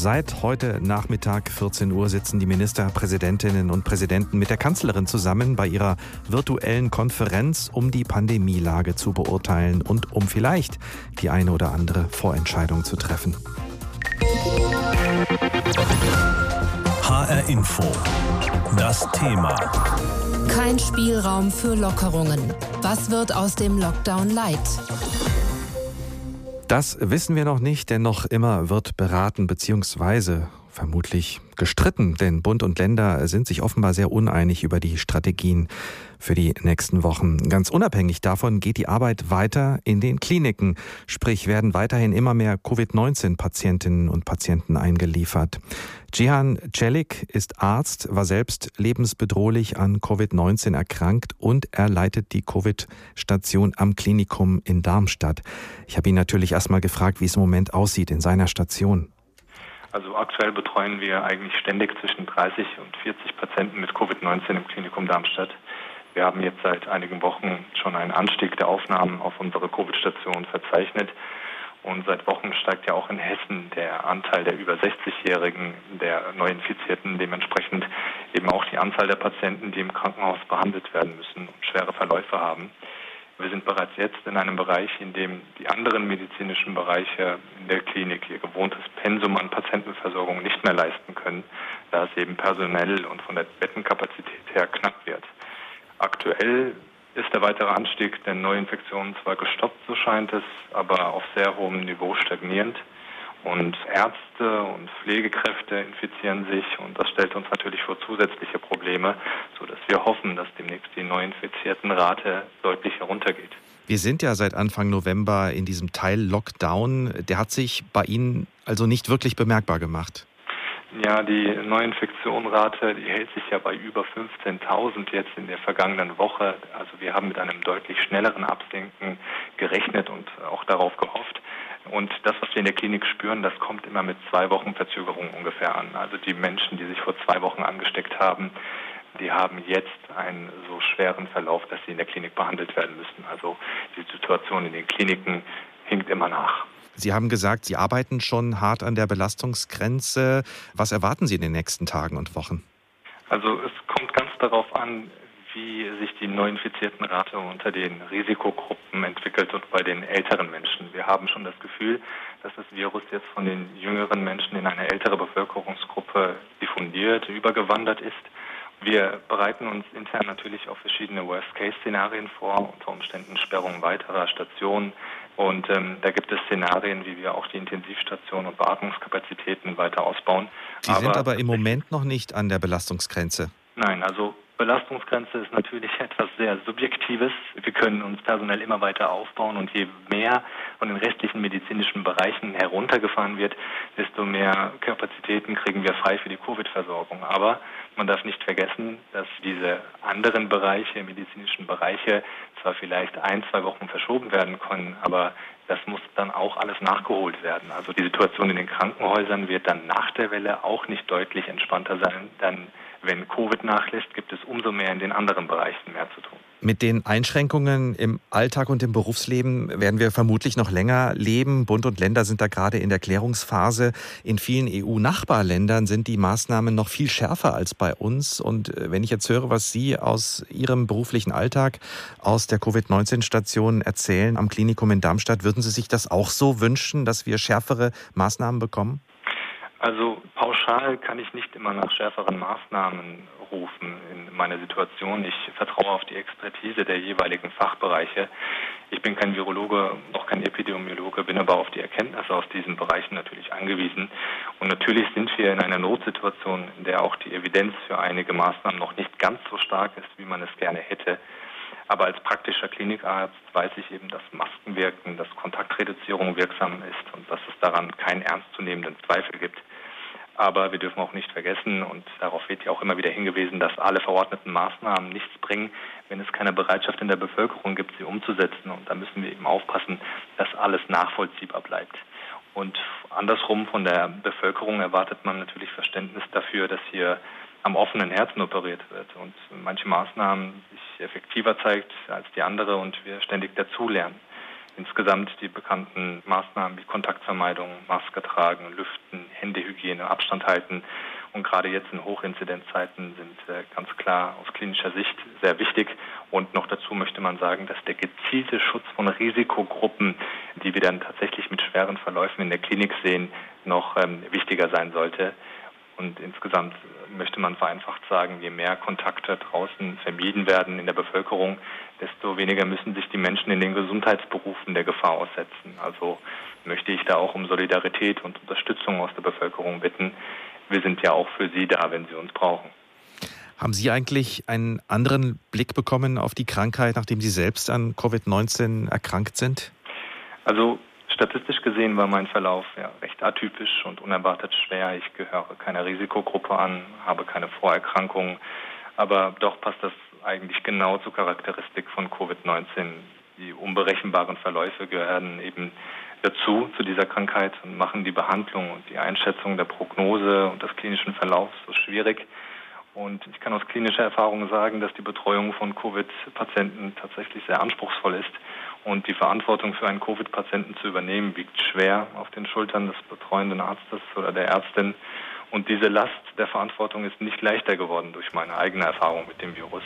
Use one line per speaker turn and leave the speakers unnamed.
Seit heute Nachmittag 14 Uhr sitzen die Ministerpräsidentinnen und Präsidenten mit der Kanzlerin zusammen bei ihrer virtuellen Konferenz, um die Pandemielage zu beurteilen und um vielleicht die eine oder andere Vorentscheidung zu treffen.
HR Info. Das Thema.
Kein Spielraum für Lockerungen. Was wird aus dem Lockdown Light?
Das wissen wir noch nicht, denn noch immer wird beraten bzw. vermutlich gestritten, denn Bund und Länder sind sich offenbar sehr uneinig über die Strategien für die nächsten Wochen. Ganz unabhängig davon geht die Arbeit weiter in den Kliniken, sprich werden weiterhin immer mehr Covid-19-Patientinnen und Patienten eingeliefert. Jihan Celik ist Arzt, war selbst lebensbedrohlich an Covid-19 erkrankt und er leitet die Covid-Station am Klinikum in Darmstadt. Ich habe ihn natürlich erstmal gefragt, wie es im Moment aussieht in seiner Station.
Also aktuell betreuen wir eigentlich ständig zwischen 30 und 40 Patienten mit Covid-19 im Klinikum Darmstadt. Wir haben jetzt seit einigen Wochen schon einen Anstieg der Aufnahmen auf unsere Covid-Station verzeichnet. Und seit Wochen steigt ja auch in Hessen der Anteil der über 60-Jährigen, der Neuinfizierten, dementsprechend eben auch die Anzahl der Patienten, die im Krankenhaus behandelt werden müssen und schwere Verläufe haben. Wir sind bereits jetzt in einem Bereich, in dem die anderen medizinischen Bereiche in der Klinik ihr gewohntes Pensum an Patientenversorgung nicht mehr leisten können, da es eben personell und von der Bettenkapazität her knapp wird. Aktuell ist der weitere Anstieg der Neuinfektionen zwar gestoppt, so scheint es, aber auf sehr hohem Niveau stagnierend. Und Ärzte und Pflegekräfte infizieren sich und das stellt uns natürlich vor zusätzliche Probleme, sodass wir hoffen, dass demnächst die neuinfizierten Rate deutlich heruntergeht.
Wir sind ja seit Anfang November in diesem Teil Lockdown. Der hat sich bei Ihnen also nicht wirklich bemerkbar gemacht.
Ja, die Neuinfektionrate, die hält sich ja bei über 15.000 jetzt in der vergangenen Woche. Also wir haben mit einem deutlich schnelleren Absinken gerechnet und auch darauf gehofft. Und das, was wir in der Klinik spüren, das kommt immer mit zwei Wochen Verzögerung ungefähr an. Also die Menschen, die sich vor zwei Wochen angesteckt haben, die haben jetzt einen so schweren Verlauf, dass sie in der Klinik behandelt werden müssen. Also die Situation in den Kliniken hinkt immer nach.
Sie haben gesagt, Sie arbeiten schon hart an der Belastungsgrenze. Was erwarten Sie in den nächsten Tagen und Wochen?
Also es kommt ganz darauf an, wie sich die neuinfizierten Rate unter den Risikogruppen entwickelt und bei den älteren Menschen. Wir haben schon das Gefühl, dass das Virus jetzt von den jüngeren Menschen in eine ältere Bevölkerungsgruppe diffundiert, übergewandert ist. Wir bereiten uns intern natürlich auf verschiedene Worst-Case-Szenarien vor, unter Umständen Sperrung weiterer Stationen. Und ähm, da gibt es Szenarien, wie wir auch die Intensivstationen und Beatmungskapazitäten weiter ausbauen.
Sie aber sind aber im Moment noch nicht an der Belastungsgrenze.
Nein, also Belastungsgrenze ist natürlich etwas sehr Subjektives. Wir können uns personell immer weiter aufbauen und je mehr von den restlichen medizinischen Bereichen heruntergefahren wird, desto mehr Kapazitäten kriegen wir frei für die Covid-Versorgung. Aber man darf nicht vergessen, dass diese anderen Bereiche, medizinischen Bereiche, zwar vielleicht ein, zwei Wochen verschoben werden können, aber das muss dann auch alles nachgeholt werden. Also die Situation in den Krankenhäusern wird dann nach der Welle auch nicht deutlich entspannter sein. Dann wenn Covid nachlässt, gibt es umso mehr in den anderen Bereichen mehr zu tun.
Mit den Einschränkungen im Alltag und im Berufsleben werden wir vermutlich noch länger leben. Bund und Länder sind da gerade in der Klärungsphase. In vielen EU-Nachbarländern sind die Maßnahmen noch viel schärfer als bei uns. Und äh, wenn ich jetzt höre, was Sie aus Ihrem beruflichen Alltag aus der Covid-19-Station erzählen am Klinikum in Darmstadt, würden Sie sich das auch so wünschen, dass wir schärfere Maßnahmen bekommen?
Also pauschal kann ich nicht immer nach schärferen Maßnahmen rufen in meiner Situation. Ich vertraue auf die Expertise der jeweiligen Fachbereiche. Ich bin kein Virologe, auch kein Epidemiologe, bin aber auf die Erkenntnisse aus diesen Bereichen natürlich angewiesen. Und natürlich sind wir in einer Notsituation, in der auch die Evidenz für einige Maßnahmen noch nicht ganz so stark ist, wie man es gerne hätte. Aber als praktischer Klinikarzt weiß ich eben, dass Masken wirken, dass Kontaktreduzierung wirksam ist und dass es daran keinen ernstzunehmenden Zweifel gibt. Aber wir dürfen auch nicht vergessen, und darauf wird ja auch immer wieder hingewiesen, dass alle verordneten Maßnahmen nichts bringen, wenn es keine Bereitschaft in der Bevölkerung gibt, sie umzusetzen. Und da müssen wir eben aufpassen, dass alles nachvollziehbar bleibt. Und andersrum von der Bevölkerung erwartet man natürlich Verständnis dafür, dass hier am offenen Herzen operiert wird und manche Maßnahmen sich effektiver zeigt als die andere und wir ständig dazulernen. Insgesamt die bekannten Maßnahmen wie Kontaktvermeidung, Maske tragen, Lüften, Händehygiene, Abstand halten und gerade jetzt in Hochinzidenzzeiten sind äh, ganz klar aus klinischer Sicht sehr wichtig. Und noch dazu möchte man sagen, dass der gezielte Schutz von Risikogruppen, die wir dann tatsächlich mit schweren Verläufen in der Klinik sehen, noch ähm, wichtiger sein sollte. Und insgesamt möchte man vereinfacht sagen, je mehr Kontakte draußen vermieden werden in der Bevölkerung, desto weniger müssen sich die Menschen in den Gesundheitsberufen der Gefahr aussetzen. Also möchte ich da auch um Solidarität und Unterstützung aus der Bevölkerung bitten. Wir sind ja auch für Sie da, wenn Sie uns brauchen.
Haben Sie eigentlich einen anderen Blick bekommen auf die Krankheit, nachdem Sie selbst an Covid-19 erkrankt sind?
Also Statistisch gesehen war mein Verlauf ja recht atypisch und unerwartet schwer. Ich gehöre keiner Risikogruppe an, habe keine Vorerkrankungen, aber doch passt das eigentlich genau zur Charakteristik von Covid-19. Die unberechenbaren Verläufe gehören eben dazu, zu dieser Krankheit und machen die Behandlung und die Einschätzung der Prognose und des klinischen Verlaufs so schwierig. Und ich kann aus klinischer Erfahrung sagen, dass die Betreuung von Covid-Patienten tatsächlich sehr anspruchsvoll ist. Und die Verantwortung für einen Covid-Patienten zu übernehmen, wiegt schwer auf den Schultern des betreuenden Arztes oder der Ärztin. Und diese Last der Verantwortung ist nicht leichter geworden durch meine eigene Erfahrung mit dem Virus.